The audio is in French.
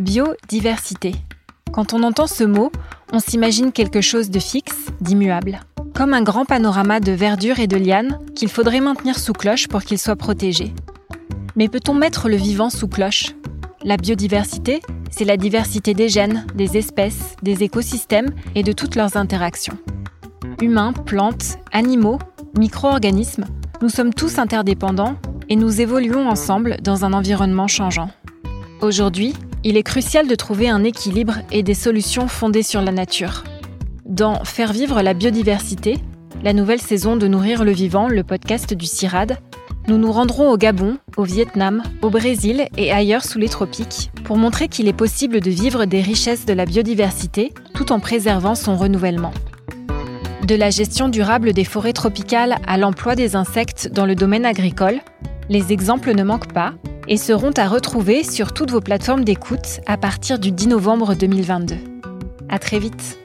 Biodiversité. Quand on entend ce mot, on s'imagine quelque chose de fixe, d'immuable. Comme un grand panorama de verdure et de lianes qu'il faudrait maintenir sous cloche pour qu'il soit protégé. Mais peut-on mettre le vivant sous cloche? La biodiversité, c'est la diversité des gènes, des espèces, des écosystèmes et de toutes leurs interactions. Humains, plantes, animaux, micro-organismes, nous sommes tous interdépendants et nous évoluons ensemble dans un environnement changeant. Aujourd'hui, il est crucial de trouver un équilibre et des solutions fondées sur la nature. Dans Faire vivre la biodiversité, la nouvelle saison de Nourrir le vivant, le podcast du CIRAD, nous nous rendrons au Gabon, au Vietnam, au Brésil et ailleurs sous les tropiques pour montrer qu'il est possible de vivre des richesses de la biodiversité tout en préservant son renouvellement. De la gestion durable des forêts tropicales à l'emploi des insectes dans le domaine agricole, les exemples ne manquent pas et seront à retrouver sur toutes vos plateformes d'écoute à partir du 10 novembre 2022. À très vite!